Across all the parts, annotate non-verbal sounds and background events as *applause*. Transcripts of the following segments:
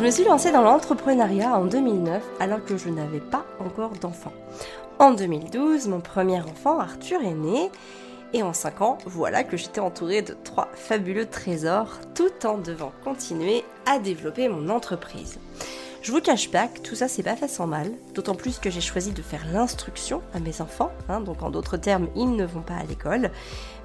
Je me suis lancée dans l'entrepreneuriat en 2009 alors que je n'avais pas encore d'enfant. En 2012, mon premier enfant, Arthur, est né. Et en 5 ans, voilà que j'étais entourée de trois fabuleux trésors tout en devant continuer à développer mon entreprise. Je vous cache pas que tout ça c'est pas fait sans mal, d'autant plus que j'ai choisi de faire l'instruction à mes enfants, hein, donc en d'autres termes ils ne vont pas à l'école,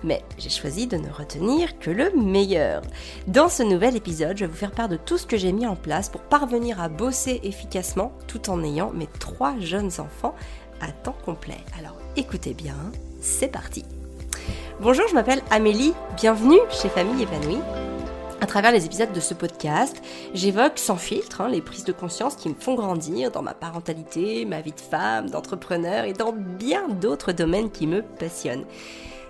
mais j'ai choisi de ne retenir que le meilleur. Dans ce nouvel épisode, je vais vous faire part de tout ce que j'ai mis en place pour parvenir à bosser efficacement tout en ayant mes trois jeunes enfants à temps complet. Alors écoutez bien, c'est parti. Bonjour, je m'appelle Amélie, bienvenue chez Famille épanouie. À travers les épisodes de ce podcast, j'évoque sans filtre hein, les prises de conscience qui me font grandir dans ma parentalité, ma vie de femme, d'entrepreneur et dans bien d'autres domaines qui me passionnent.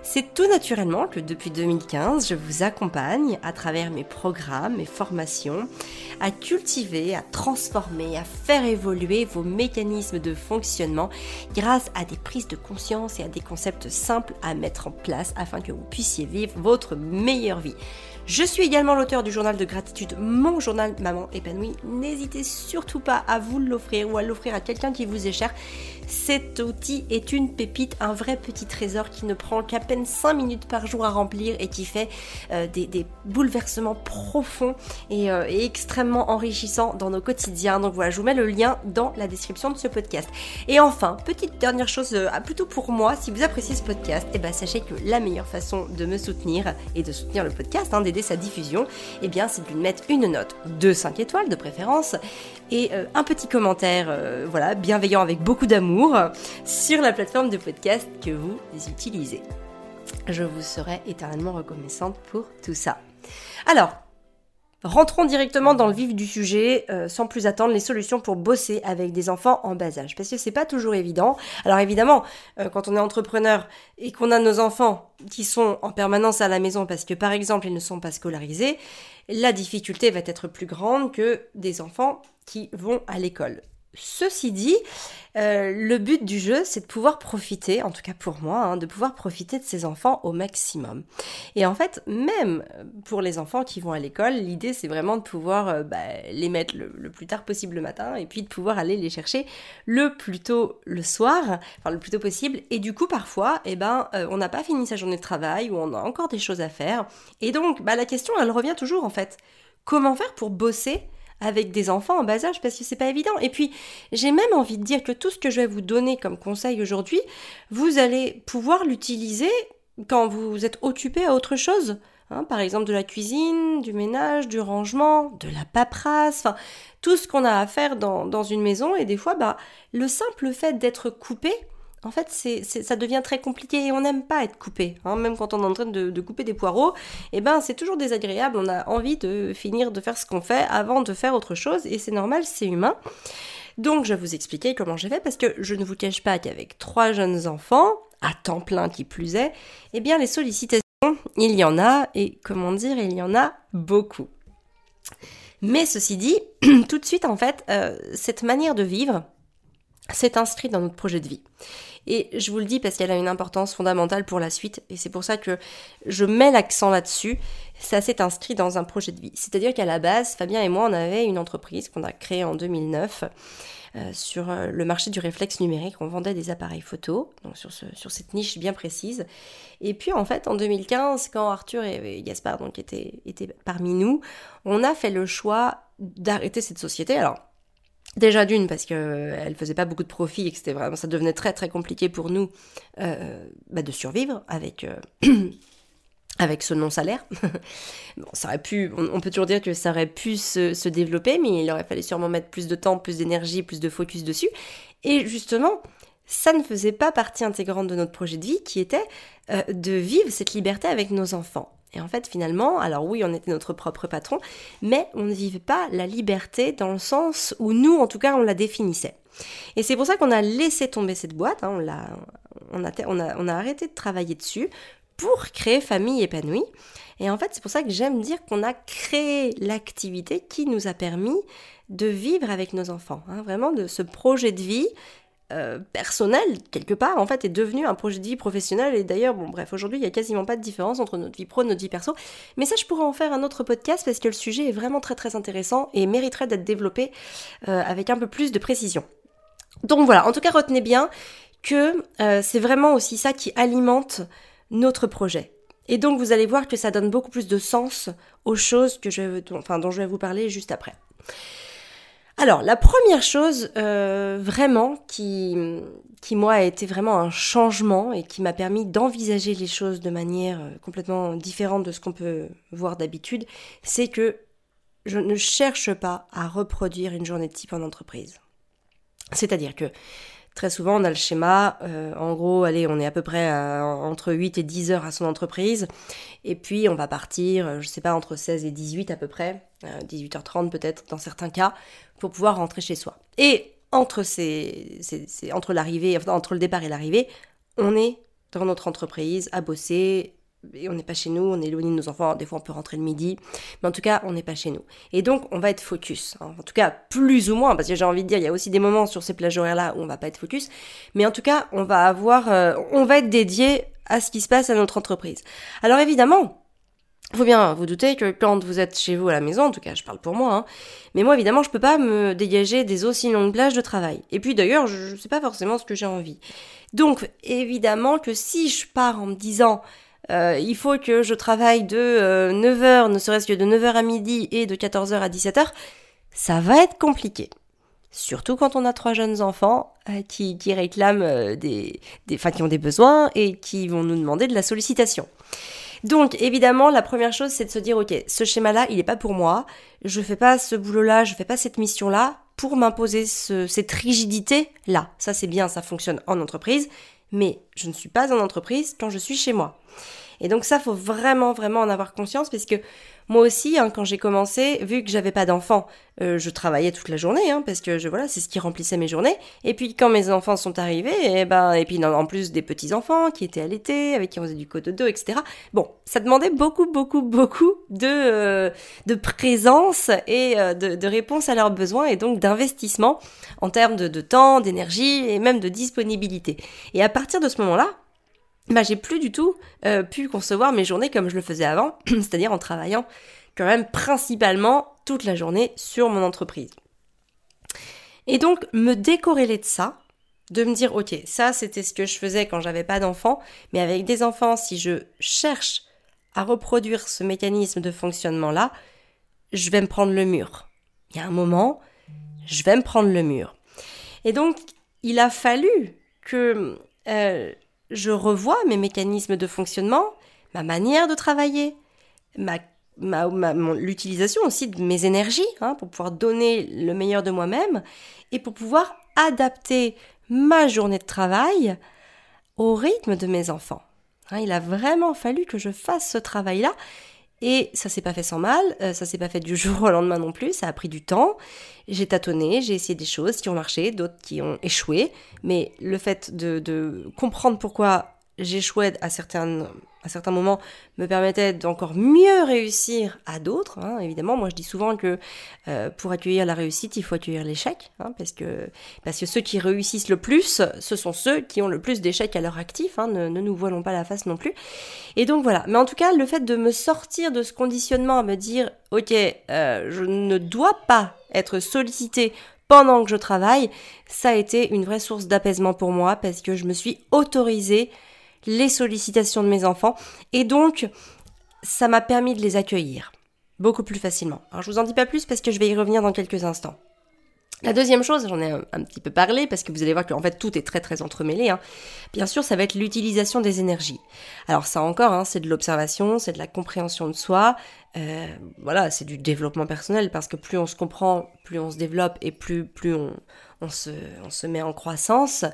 C'est tout naturellement que depuis 2015, je vous accompagne à travers mes programmes, mes formations, à cultiver, à transformer, à faire évoluer vos mécanismes de fonctionnement grâce à des prises de conscience et à des concepts simples à mettre en place afin que vous puissiez vivre votre meilleure vie. Je suis également l'auteur du journal de gratitude, mon journal Maman épanouie. N'hésitez surtout pas à vous l'offrir ou à l'offrir à quelqu'un qui vous est cher. Cet outil est une pépite, un vrai petit trésor qui ne prend qu'à peine 5 minutes par jour à remplir et qui fait euh, des, bouleversements profonds euh, et, extrêmement enrichissants dans nos quotidiens. Donc voilà, je vous mets le lien dans la description de ce podcast. Et enfin, petite dernière chose, euh, plutôt pour moi, si vous appréciez ce podcast, eh ben, sachez que la meilleure façon de me soutenir et de soutenir le podcast, hein, d'aider sa diffusion, eh bien c'est de lui mettre une note de 5 étoiles de préférence et un petit commentaire voilà, bienveillant avec beaucoup d'amour sur la plateforme de podcast que vous utilisez. Je vous serai éternellement reconnaissante pour tout ça. Alors, Rentrons directement dans le vif du sujet, euh, sans plus attendre, les solutions pour bosser avec des enfants en bas âge. Parce que c'est pas toujours évident. Alors évidemment, euh, quand on est entrepreneur et qu'on a nos enfants qui sont en permanence à la maison parce que par exemple ils ne sont pas scolarisés, la difficulté va être plus grande que des enfants qui vont à l'école. Ceci dit, euh, le but du jeu, c'est de pouvoir profiter, en tout cas pour moi, hein, de pouvoir profiter de ces enfants au maximum. Et en fait, même pour les enfants qui vont à l'école, l'idée, c'est vraiment de pouvoir euh, bah, les mettre le, plus tard possible le matin et puis de pouvoir aller les chercher le plus tôt le soir, enfin le plus tôt possible. Et du coup, parfois, eh ben, euh, on n'a pas fini sa journée de travail ou on a encore des choses à faire. Et donc, bah, la question, elle revient toujours en fait. Comment faire pour bosser avec des enfants en bas âge parce que c'est pas évident. Et puis, j'ai même envie de dire que tout ce que je vais vous donner comme conseil aujourd'hui, vous allez pouvoir l'utiliser quand vous êtes occupé à autre chose. Hein, par exemple de la cuisine, du ménage, du rangement, de la paperasse, enfin tout ce qu'on a à faire dans, dans, une maison et des fois bah le simple fait d'être coupé, en fait, ça devient très compliqué et on n'aime pas être coupé. Hein. Même quand on est en train de, couper des poireaux, eh ben, c'est toujours désagréable. On a envie de finir de faire ce qu'on fait avant de faire autre chose et c'est normal, c'est humain. Donc, je vais vous expliquer comment j'ai fait parce que je ne vous cache pas qu'avec trois jeunes enfants, à temps plein qui plus est, eh bien, les sollicitations, il y en a et comment dire, il y en a beaucoup. Mais ceci dit, *clears throat* tout de suite, en fait, euh, cette manière de vivre, s'est inscrit dans notre projet de vie. Et je vous le dis parce qu'elle a une importance fondamentale pour la suite, et c'est pour ça que je mets l'accent là-dessus. Ça s'est inscrit dans un projet de vie. C'est-à-dire qu'à la base, Fabien et moi, on avait une entreprise qu'on a créée en 2009 euh, sur euh, le marché du réflexe numérique. On vendait des appareils photo, donc sur, ce, sur cette niche bien précise. Et puis en fait, en 2015, quand Arthur et, Gaspard étaient, étaient parmi nous, on a fait le choix d'arrêter cette société. Alors, Déjà d'une parce que elle faisait pas beaucoup de profit et que c'était vraiment ça devenait très très compliqué pour nous euh, bah, de survivre avec euh, *clears throat* avec ce non salaire. *laughs* bon, ça aurait pu, on, peut toujours dire que ça aurait pu se, se, développer, mais il aurait fallu sûrement mettre plus de temps, plus d'énergie, plus de focus dessus. Et justement, ça ne faisait pas partie intégrante de notre projet de vie, qui était euh, de vivre cette liberté avec nos enfants. Et en fait, finalement, alors oui, on était notre propre patron, mais on ne vivait pas la liberté dans le sens où nous, en tout cas, on la définissait. Et c'est pour ça qu'on a laissé tomber cette boîte, hein, on, a, on, a, on a arrêté de travailler dessus pour créer Famille épanouie. Et en fait, c'est pour ça que j'aime dire qu'on a créé l'activité qui nous a permis de vivre avec nos enfants, hein, vraiment de ce projet de vie euh, personnel, quelque part, en fait, est devenu un projet de vie professionnel. Et d'ailleurs, bon, bref, aujourd'hui, il n'y a quasiment pas de différence entre notre vie pro et notre vie perso. Mais ça, je pourrais en faire un autre podcast parce que le sujet est vraiment très très intéressant et mériterait d'être développé euh, avec un peu plus de précision. Donc voilà, en tout cas, retenez bien que euh, c'est vraiment aussi ça qui alimente notre projet. Et donc, vous allez voir que ça donne beaucoup plus de sens aux choses que je, enfin, dont je vais vous parler juste après. Alors, la première chose euh, vraiment qui, qui, moi, a été vraiment un changement et qui m'a permis d'envisager les choses de manière euh, complètement différente de ce qu'on peut voir d'habitude, c'est que je ne cherche pas à reproduire une journée de type en entreprise. C'est-à-dire que Très souvent, on a le schéma. Euh, en gros, allez, on est à peu près entre 8 et 10 heures à son entreprise. Et puis, on va partir, je sais pas, entre 16 et 18 à peu près, 18h30 euh, peut-être dans certains cas, pour pouvoir rentrer chez soi. Et entre, ces, entre, l'arrivée, entre le départ et l'arrivée, on est dans notre entreprise à bosser, et on n'est pas chez nous, on est éloigné de nos enfants, des fois on peut rentrer le midi, mais en tout cas on n'est pas chez nous. Et donc on va être focus, hein. en tout cas plus ou moins, parce que j'ai envie de dire, il y a aussi des moments sur ces plages horaires-là où on va pas être focus, mais en tout cas on va avoir, euh, on va être dédié à ce qui se passe à notre entreprise. Alors évidemment, faut bien vous douter que quand vous êtes chez vous à la maison, en tout cas je parle pour moi, hein, mais moi évidemment je peux pas me dégager des aussi longues plages de travail. Et puis d'ailleurs je, ne sais pas forcément ce que j'ai envie. Donc évidemment que si je pars en me disant euh, il faut que je travaille de 9h, euh, ne serait-ce que de 9h à midi et de 14h à 17h, ça va être compliqué. Surtout quand on a trois jeunes enfants euh, qui, qui, réclament des, des, enfin qui ont des besoins et qui vont nous demander de la sollicitation. Donc évidemment, la première chose, c'est de se dire, ok, ce schéma-là, il n'est pas pour moi. Je fais pas ce boulot-là, je fais pas cette mission-là pour m'imposer cette rigidité-là. Ça, c'est bien, ça fonctionne en entreprise, mais je ne suis pas en entreprise quand je suis chez moi. Et donc ça, faut vraiment, vraiment en avoir conscience parce que moi aussi, hein, quand j'ai commencé, vu que j'avais pas d'enfants, euh, je travaillais toute la journée, hein, parce que je, voilà, c'est ce qui remplissait mes journées. Et puis quand mes enfants sont arrivés, et eh ben, et puis en plus des petits enfants qui étaient allaités, avec qui on faisait du dos, etc. Bon, ça demandait beaucoup, beaucoup, beaucoup de euh, de présence et euh, de, de réponse à leurs besoins et donc d'investissement en termes de, de temps, d'énergie et même de disponibilité. Et à partir de ce moment-là, bah, j'ai plus du tout euh, pu concevoir mes journées comme je le faisais avant, *clears throat* c'est-à-dire en travaillant quand même principalement toute la journée sur mon entreprise. Et donc me décorréler de ça, de me dire ok, ça c'était ce que je faisais quand j'avais pas d'enfants, mais avec des enfants, si je cherche à reproduire ce mécanisme de fonctionnement là, je vais me prendre le mur. Il y a un moment, je vais me prendre le mur. Et donc il a fallu que euh, je revois mes mécanismes de fonctionnement, ma manière de travailler, l'utilisation aussi de mes énergies hein, pour pouvoir donner le meilleur de moi-même et pour pouvoir adapter ma journée de travail au rythme de mes enfants. Hein, il a vraiment fallu que je fasse ce travail-là et ça s'est pas fait sans mal, euh, ça s'est pas fait du *laughs* jour au lendemain non plus, ça a pris du temps. J'ai tâtonné, j'ai essayé des choses qui ont marché, d'autres qui ont échoué, mais le fait de, de comprendre pourquoi j'échouais à certains, à certains moments me permettait d'encore mieux réussir à d'autres. Hein. Évidemment, moi je dis souvent que euh, pour accueillir la réussite, il faut accueillir l'échec, hein, parce, que, parce que ceux qui réussissent le plus, ce sont ceux qui ont le plus d'échecs à leur actif, hein. ne, ne, nous voilons pas la face non plus. Et donc voilà, mais en tout cas, le fait de me sortir de ce conditionnement, à me dire, ok, euh, je ne dois pas être sollicité pendant que je travaille, ça a été une vraie source d'apaisement pour moi, parce que je me suis autorisée les sollicitations de mes enfants. Et donc, ça m'a permis de les accueillir beaucoup plus facilement. Alors, je vous en dis pas plus parce que je vais y revenir dans quelques instants. La deuxième chose, j'en ai un, petit peu parlé parce que vous allez voir qu'en fait tout est très très entremêlé. Hein. Bien sûr, ça va être l'utilisation des énergies. Alors ça encore, hein, c'est de l'observation, c'est de la compréhension de soi. Euh, voilà, c'est du développement personnel parce que plus on se comprend, plus on se développe et plus plus on, se, on se met en croissance.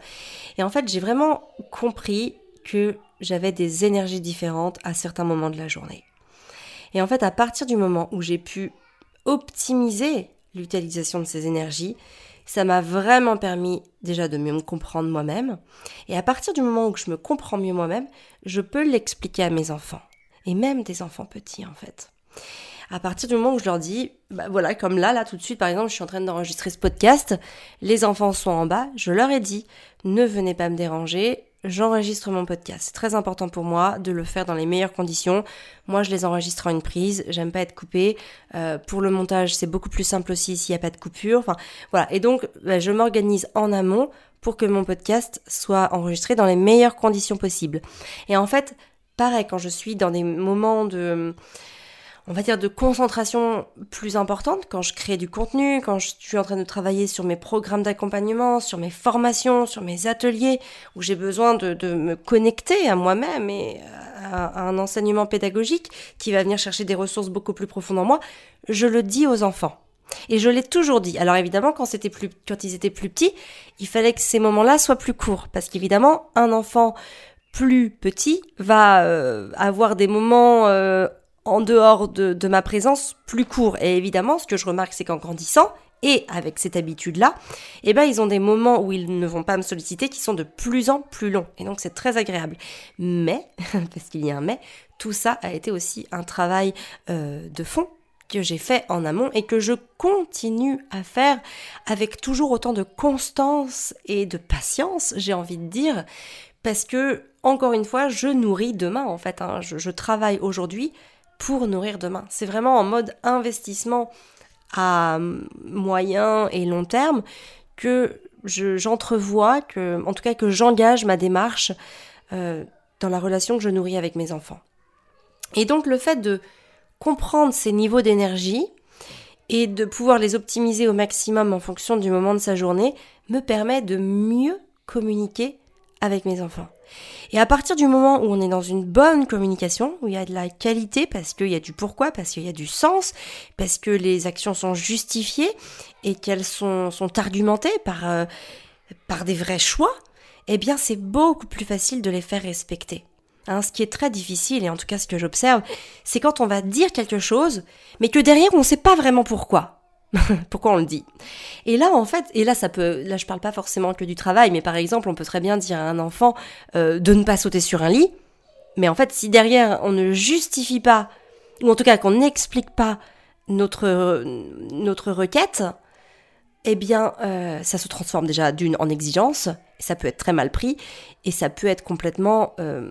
Et en fait, j'ai vraiment compris que j'avais des énergies différentes à certains moments de la journée. Et en fait, à partir du moment où j'ai pu optimiser l'utilisation de ces énergies, ça m'a vraiment permis déjà de mieux me comprendre moi-même. Et à partir du moment où je me comprends mieux moi-même, je peux l'expliquer à mes enfants. Et même des enfants petits, en fait. à partir du moment où je leur dis, bah voilà, comme là, là tout de suite, par exemple, je suis en train d'enregistrer ce podcast, les enfants sont en bas, je leur ai dit, ne venez pas me déranger, j'enregistre mon podcast. C'est très important pour moi de le faire dans les meilleures conditions. Moi, je les enregistre en une prise. J'aime pas être coupée. Euh, pour le montage, c'est beaucoup plus simple aussi s'il n'y a pas de coupure. Enfin, voilà. Et donc, bah, je m'organise en amont pour que mon podcast soit enregistré dans les meilleures conditions possibles. Et en fait, pareil, quand je suis dans des moments de on va dire, de concentration plus importante quand je crée du contenu, quand je suis en train de travailler sur mes programmes d'accompagnement, sur mes formations, sur mes ateliers, où j'ai besoin de, me connecter à moi-même et à, un enseignement pédagogique qui va venir chercher des ressources beaucoup plus profondes en moi, je le dis aux enfants. Et je l'ai toujours dit. Alors évidemment, quand c'était plus, quand ils étaient plus petits, il fallait que ces moments-là soient plus courts, parce qu'évidemment, un enfant plus petit va euh, avoir des moments euh, en dehors de, ma présence plus court. Et évidemment, ce que je remarque, c'est qu'en grandissant, et avec cette habitude-là, eh ben, ils ont des moments où ils ne vont pas me solliciter qui sont de plus en plus longs. Et donc, c'est très agréable. Mais, *laughs* parce qu'il y a un mais, tout ça a été aussi un travail euh, de fond que j'ai fait en amont et que je continue à faire avec toujours autant de constance et de patience, j'ai envie de dire, parce que, encore une fois, je nourris demain, en fait. Hein. je travaille aujourd'hui pour nourrir demain. C'est vraiment en mode investissement à moyen et long terme que j'entrevois, en tout cas que j'engage ma démarche euh, dans la relation que je nourris avec mes enfants. Et donc le fait de comprendre ces niveaux d'énergie et de pouvoir les optimiser au maximum en fonction du moment de sa journée me permet de mieux communiquer avec mes enfants. Et à partir du moment où on est dans une bonne communication, où il y a de la qualité, parce qu'il y a du pourquoi, parce qu'il y a du sens, parce que les actions sont justifiées et qu'elles sont, argumentées par, euh, par des vrais choix, eh bien c'est beaucoup plus facile de les faire respecter. Hein, ce qui est très difficile, et en tout cas ce que j'observe, c'est quand on va dire quelque chose, mais que derrière on ne sait pas vraiment pourquoi. *laughs* Pourquoi on le dit? Et là, en fait, et là, ça peut, là, je parle pas forcément que du travail, mais par exemple, on peut très bien dire à un enfant euh, de ne pas sauter sur un lit. Mais en fait, si derrière on ne justifie pas, ou en tout cas qu'on n'explique pas notre notre requête, eh bien, euh, ça se transforme déjà d'une en exigence, et ça peut être très mal pris, et ça peut être complètement euh,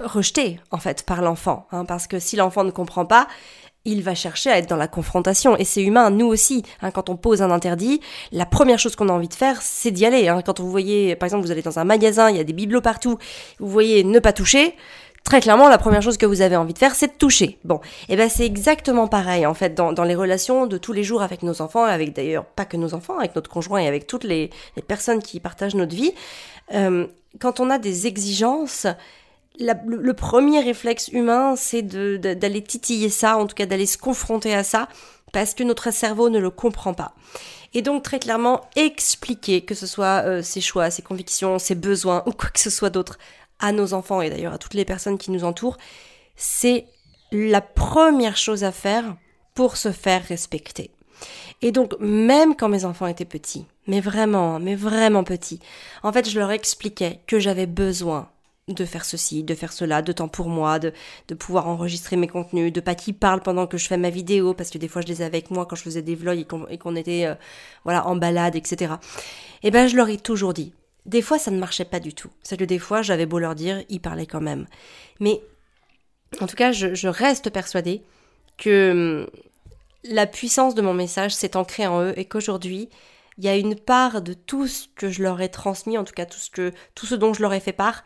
rejeté en fait par l'enfant, hein, parce que si l'enfant ne comprend pas, il va chercher à être dans la confrontation. Et c'est humain, nous aussi. Hein, quand on pose un interdit, la première chose qu'on a envie de faire, c'est d'y aller. Hein. Quand vous voyez, par exemple, vous allez dans un magasin, il y a des bibelots partout, vous voyez ne pas toucher. Très clairement, la première chose que vous avez envie de faire, c'est de toucher. Bon, et eh ben c'est exactement pareil en fait dans, les relations de tous les jours avec nos enfants, avec d'ailleurs pas que nos enfants, avec notre conjoint et avec toutes les, personnes qui partagent notre vie. Euh, quand on a des exigences, le, premier réflexe humain, c'est d'aller titiller ça, en tout cas d'aller se confronter à ça, parce que notre cerveau ne le comprend pas. Et donc très clairement expliquer que ce soit euh, ses choix, ses convictions, ses besoins ou quoi que ce soit d'autre à nos enfants et d'ailleurs à toutes les personnes qui nous entourent, c'est la première chose à faire pour se faire respecter. Et donc même quand mes enfants étaient petits, mais vraiment, mais vraiment petits, en fait je leur expliquais que j'avais besoin de faire ceci, de faire cela, de temps pour moi, de, de pouvoir enregistrer mes contenus, de pas qu'ils parlent pendant que je fais ma vidéo, parce que des fois je les avais avec moi quand je faisais des vlogs et qu'on était euh, voilà en balade, etc. Et eh ben je leur ai toujours dit. Des fois ça ne marchait pas du tout. C'est que des fois j'avais beau leur dire, ils parlaient quand même. Mais en tout cas je, je reste persuadée que hum, la puissance de mon message s'est ancrée en eux et qu'aujourd'hui il y a une part de tout ce que je leur ai transmis, en tout cas tout ce que tout ce dont je leur ai fait part,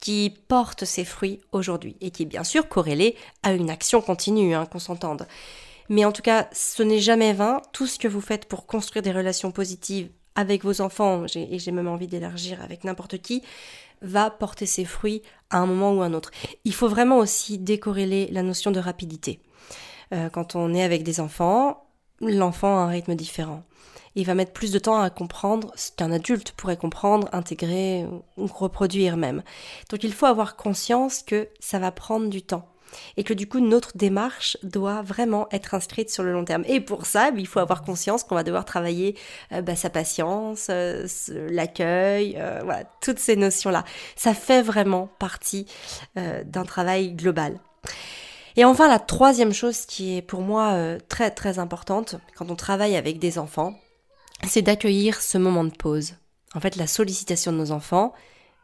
qui porte ses fruits aujourd'hui et qui est bien sûr corrélé à une action continue, hein, qu'on s'entende. Mais en tout cas, ce n'est jamais vain. Tout ce que vous faites pour construire des relations positives avec vos enfants, et j'ai même envie d'élargir avec n'importe qui, va porter ses fruits à un moment ou à un autre. Il faut vraiment aussi décorréler la notion de rapidité. Euh, quand on est avec des enfants, l'enfant a un rythme différent il va mettre plus de temps à comprendre ce qu'un adulte pourrait comprendre, intégrer ou reproduire même. Donc il faut avoir conscience que ça va prendre du temps et que du coup notre démarche doit vraiment être inscrite sur le long terme. Et pour ça, il faut avoir conscience qu'on va devoir travailler euh, bah, sa patience, euh, l'accueil, euh, voilà, toutes ces notions-là. Ça fait vraiment partie d'un travail global. Et enfin, la troisième chose qui est pour moi très très importante quand on travaille avec des enfants, c'est d'accueillir ce moment de pause. En fait, la sollicitation de nos enfants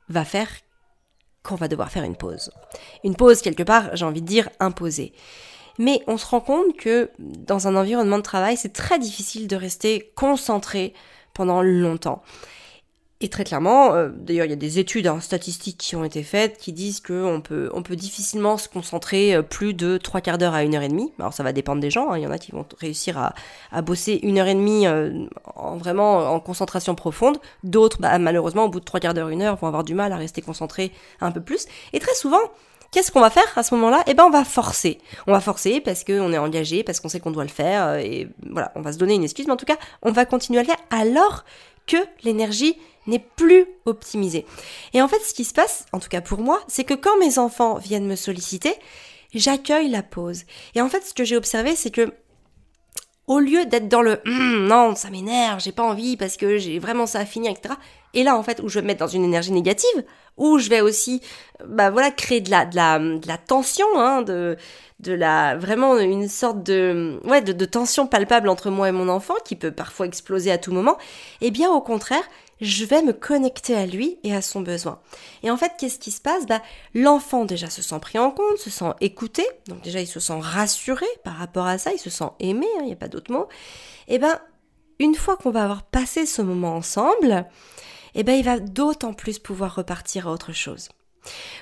va faire qu'on va devoir faire une pause. Une pause, quelque part, j'ai envie de dire, imposée. Mais on se rend compte que dans un environnement de travail, c'est très difficile de rester concentré pendant longtemps. Et très clairement, euh, d'ailleurs il y a des études hein, statistiques qui ont été faites qui disent qu'on peut, on peut difficilement se concentrer euh, plus de trois quarts d'heure à une heure et demie. Alors ça va dépendre des gens, hein. il y en a qui vont réussir à, à bosser une heure et demie euh, en vraiment en concentration profonde. D'autres, bah, malheureusement, au bout de trois quarts d'heure, une heure, vont avoir du mal à rester concentrés un peu plus. Et très souvent, Qu'est-ce qu'on va faire à ce moment-là? Eh ben, on va forcer. On va forcer parce qu'on est engagé, parce qu'on sait qu'on doit le faire, et voilà, on va se donner une excuse, mais en tout cas, on va continuer à le faire alors que l'énergie n'est plus optimisée. Et en fait, ce qui se passe, en tout cas pour moi, c'est que quand mes enfants viennent me solliciter, j'accueille la pause. Et en fait, ce que j'ai observé, c'est que au lieu d'être dans le hum, non, ça m'énerve, j'ai pas envie parce que j'ai vraiment ça à finir, etc. Et là, en fait, où je vais me mettre dans une énergie négative, où je vais aussi, bah voilà, créer de la, de de la tension, hein, de, la, vraiment une sorte de, de, tension palpable entre moi et mon enfant qui peut parfois exploser à tout moment. Eh bien, au contraire, je vais me connecter à lui et à son besoin. Et en fait, qu'est-ce qui se passe? Bah, L'enfant déjà se sent pris en compte, se sent écouté, donc déjà il se sent rassuré par rapport à ça, il se sent aimé, hein, il n'y a pas d'autre mot. Et ben, une fois qu'on va avoir passé ce moment ensemble, et ben, il va d'autant plus pouvoir repartir à autre chose.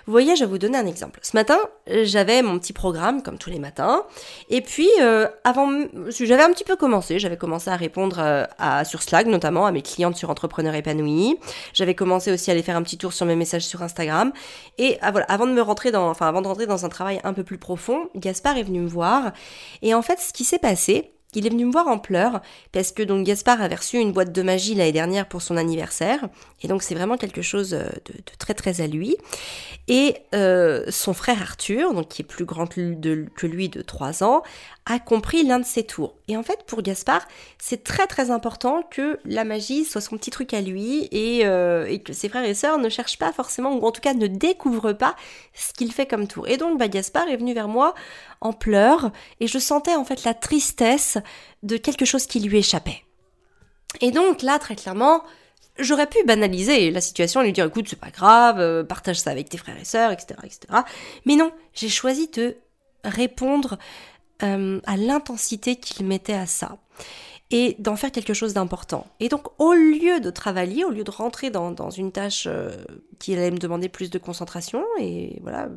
Vous voyez, je vais vous donner un exemple. Ce matin, j'avais mon petit programme, comme tous les matins, et puis euh, avant, j'avais un petit peu commencé, j'avais commencé à répondre euh, à, sur Slack, notamment à mes clientes sur Entrepreneurs épanouis. J'avais commencé aussi à aller faire un petit tour sur mes messages sur Instagram. Et ah, voilà, avant de me rentrer dans, enfin avant de rentrer dans un travail un peu plus profond, Gaspard est venu me voir. Et en fait, ce qui s'est passé, il est venu me voir en pleurs parce que donc Gaspard avait reçu une boîte de magie l'année dernière pour son anniversaire et donc c'est vraiment quelque chose euh, de, très très à lui. Et euh, son frère Arthur, qui est plus grand que lui de 3 ans, a compris l'un de ses tours. Et en fait, pour Gaspard, c'est très très important que la magie soit son petit truc à lui et, euh, et, que ses frères et sœurs ne cherchent pas forcément, ou en tout cas ne découvrent pas ce qu'il fait comme tour. Et donc, bah, Gaspard est venu vers moi en pleurs et je sentais en fait la tristesse de quelque chose qui lui échappait. Et donc là, très clairement, j'aurais pu banaliser la situation et lui dire écoute, c'est pas grave, euh, partage ça avec tes frères et sœurs, etc. etc. Mais non, j'ai choisi de répondre euh, à l'intensité qu'il mettait à ça et d'en faire quelque chose d'important. Et donc, au lieu de travailler, au lieu de rentrer dans, une tâche euh, qui allait me demander plus de concentration et voilà,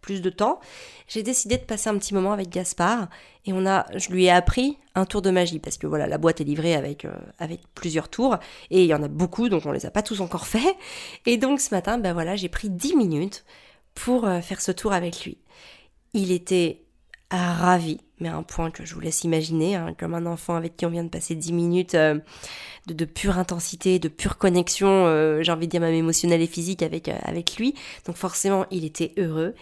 plus de temps, j'ai décidé de passer un petit moment avec Gaspard et on a, je lui ai appris un tour de magie parce que voilà, la boîte est livrée avec, euh, avec plusieurs tours et il y en a beaucoup donc on les a pas tous encore faits. Et donc ce matin, ben voilà, j'ai pris 10 minutes pour faire ce tour avec lui. Il était ravi, mais un point que je vous laisse imaginer, hein, comme un enfant avec qui on vient de passer 10 minutes euh, de, pure intensité, de pure connexion, euh, j'ai envie de dire même émotionnelle et physique avec, euh, avec lui. Donc forcément, il était heureux.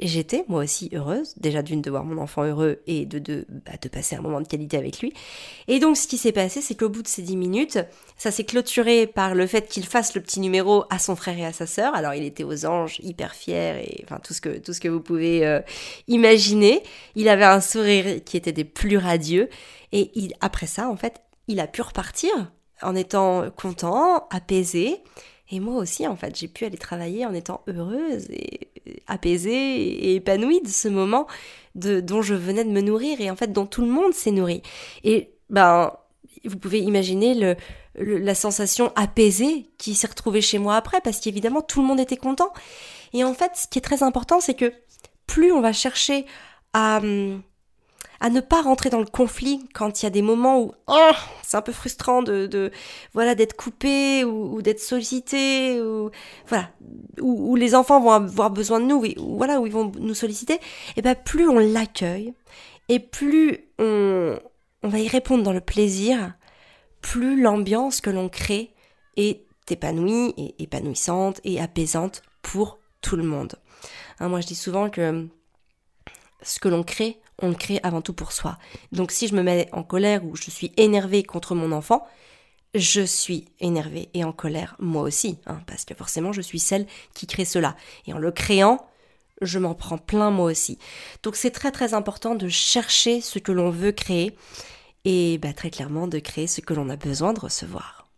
J'étais moi aussi heureuse, déjà d'une de voir mon enfant heureux et de, de, bah, de passer un moment de qualité avec lui. Et donc ce qui s'est passé, c'est qu'au bout de ces dix minutes, ça s'est clôturé par le fait qu'il fasse le petit numéro à son frère et à sa sœur. Alors il était aux anges, hyper fier et enfin tout ce que, tout ce que vous pouvez euh, imaginer. Il avait un sourire qui était des plus radieux. Et il, après ça, en fait, il a pu repartir en étant content, apaisé. Et moi aussi, en fait, j'ai pu aller travailler en étant heureuse et apaisée et épanouie de ce moment de, dont je venais de me nourrir et en fait dont tout le monde s'est nourri. Et ben, vous pouvez imaginer le, la sensation apaisée qui s'est retrouvée chez moi après parce qu'évidemment tout le monde était content. Et en fait, ce qui est très important, c'est que plus on va chercher à, hum, à ne pas rentrer dans le conflit quand il y a des moments où oh, c'est un peu frustrant de, voilà d'être coupé ou, d'être sollicité ou voilà où, les enfants vont avoir besoin de nous ou voilà où ils vont nous solliciter et ben plus on l'accueille et plus on, on va y répondre dans le plaisir plus l'ambiance que l'on crée est épanouie et épanouissante et apaisante pour tout le monde. Hein, moi je dis souvent que ce que l'on crée on le crée avant tout pour soi. Donc si je me mets en colère ou je suis énervée contre mon enfant, je suis énervée et en colère moi aussi, hein, parce que forcément je suis celle qui crée cela. Et en le créant, je m'en prends plein moi aussi. Donc c'est très très important de chercher ce que l'on veut créer et bah, très clairement de créer ce que l'on a besoin de recevoir.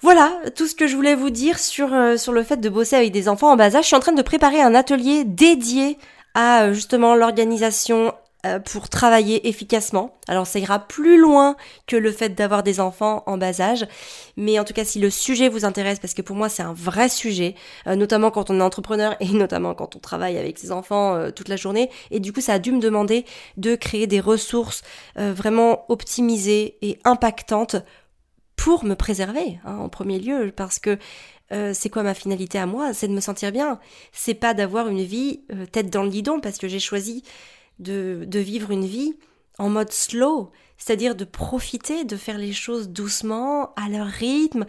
Voilà tout ce que je voulais vous dire sur, euh, le fait de bosser avec des enfants en bas âge. Je suis en train de préparer un atelier dédié à euh, justement l'organisation euh, pour travailler efficacement. Alors ça ira plus loin que le fait d'avoir des enfants en bas âge, mais en tout cas si le sujet vous intéresse, parce que pour moi c'est un vrai sujet, notamment quand on est entrepreneur et *laughs* notamment quand on travaille avec ses enfants toute la journée, et du coup ça a dû me demander de créer des ressources vraiment optimisées et impactantes pour me préserver hein, en premier lieu parce que euh, c'est quoi ma finalité à moi? C'est de me sentir bien. C'est pas d'avoir une vie euh, tête dans le guidon parce que j'ai choisi de, vivre une vie en mode slow, c'est-à-dire de profiter, de faire les choses doucement, à leur rythme,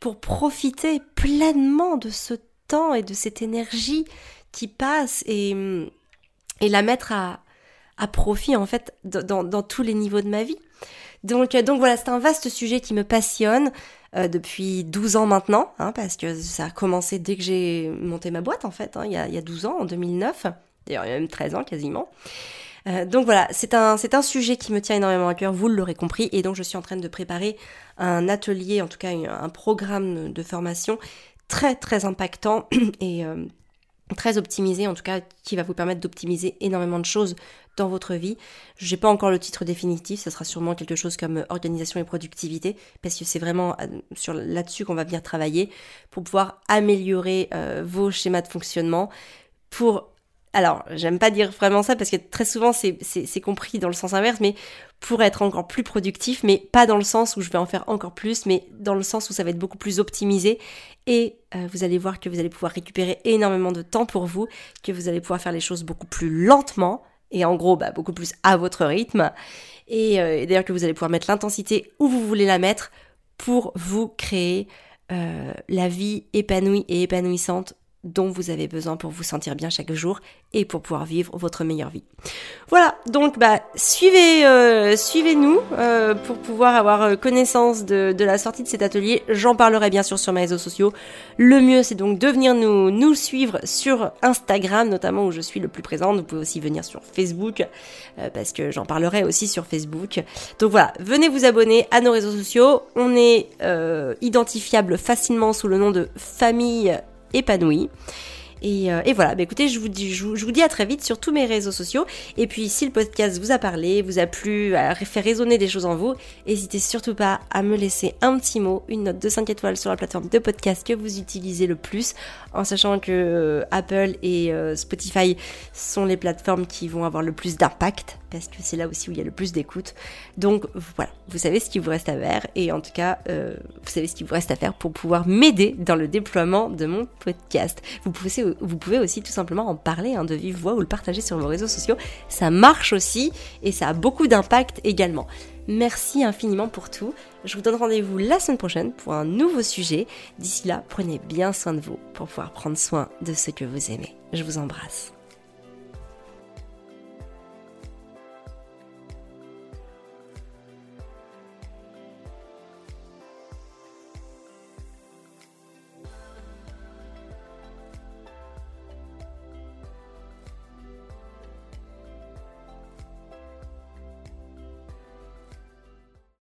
pour profiter pleinement de ce temps et de cette énergie qui passe et, et la mettre à, à profit en fait dans, dans tous les niveaux de ma vie. Donc, euh, donc voilà, c'est un vaste sujet qui me passionne euh, depuis 12 ans maintenant, hein, parce que ça a commencé dès que j'ai monté ma boîte en fait, hein, il, y a, il, y a, 12 ans, en 2009, d'ailleurs il y a même 13 ans quasiment. Euh, donc voilà, c'est un, sujet qui me tient énormément à cœur, vous l'aurez compris, et donc je suis en train de préparer un atelier, en tout cas un programme de formation très très impactant *clears throat* et très optimisé, en tout cas qui va vous permettre d'optimiser énormément de choses dans votre vie. Je n'ai pas encore le titre définitif, ça sera sûrement quelque chose comme organisation et productivité, parce que c'est vraiment euh, sur là-dessus qu'on va venir travailler pour pouvoir améliorer euh, vos schémas de fonctionnement, pour alors, j'aime pas dire vraiment ça parce que très souvent c'est compris dans le sens inverse, mais pour être encore plus productif, mais pas dans le sens où je vais en faire encore plus, mais dans le sens où ça va être beaucoup plus optimisé. Et euh, vous allez voir que vous allez pouvoir récupérer énormément de temps pour vous, que vous allez pouvoir faire les choses beaucoup plus lentement et en gros bah, beaucoup plus à votre rythme. Et, euh, d'ailleurs que vous allez pouvoir mettre l'intensité où vous voulez la mettre pour vous créer euh, la vie épanouie et épanouissante dont vous avez besoin pour vous sentir bien chaque jour et pour pouvoir vivre votre meilleure vie. Voilà, donc bah suivez euh, suivez-nous euh, pour pouvoir avoir euh, connaissance de, de, la sortie de cet atelier. J'en parlerai bien sûr sur mes réseaux sociaux. Le mieux c'est donc de venir nous nous suivre sur Instagram notamment où je suis le plus présente. Vous pouvez aussi venir sur Facebook parce que j'en parlerai aussi sur Facebook. Donc voilà, venez vous abonner à nos réseaux sociaux. On est identifiable facilement sous le nom de famille épanoui. Et, euh, voilà, bah écoutez, je vous, dis, à très vite sur tous mes réseaux sociaux. Et puis, si le podcast vous a parlé, vous a plu, a fait résonner des choses en vous, n'hésitez surtout pas à me laisser un petit mot, une note de 5 étoiles sur la plateforme de podcast que vous utilisez le plus, en sachant que euh, Apple et euh, Spotify sont les plateformes qui vont avoir le plus d'impact parce que c'est là aussi où il y a le plus d'écoute. Donc voilà, vous savez ce qu'il vous reste à faire et en tout cas, euh, vous savez ce qu'il vous reste à faire pour pouvoir m'aider dans le déploiement de mon podcast. Vous pouvez, vous pouvez aussi tout simplement en parler hein, de vive voix ou le partager sur vos réseaux sociaux. Ça marche aussi et ça a beaucoup d'impact également. Merci infiniment pour tout. Je vous donne rendez-vous la semaine prochaine pour un nouveau sujet. D'ici là, prenez bien soin de vous pour pouvoir prendre soin de ce que vous aimez. Je vous embrasse.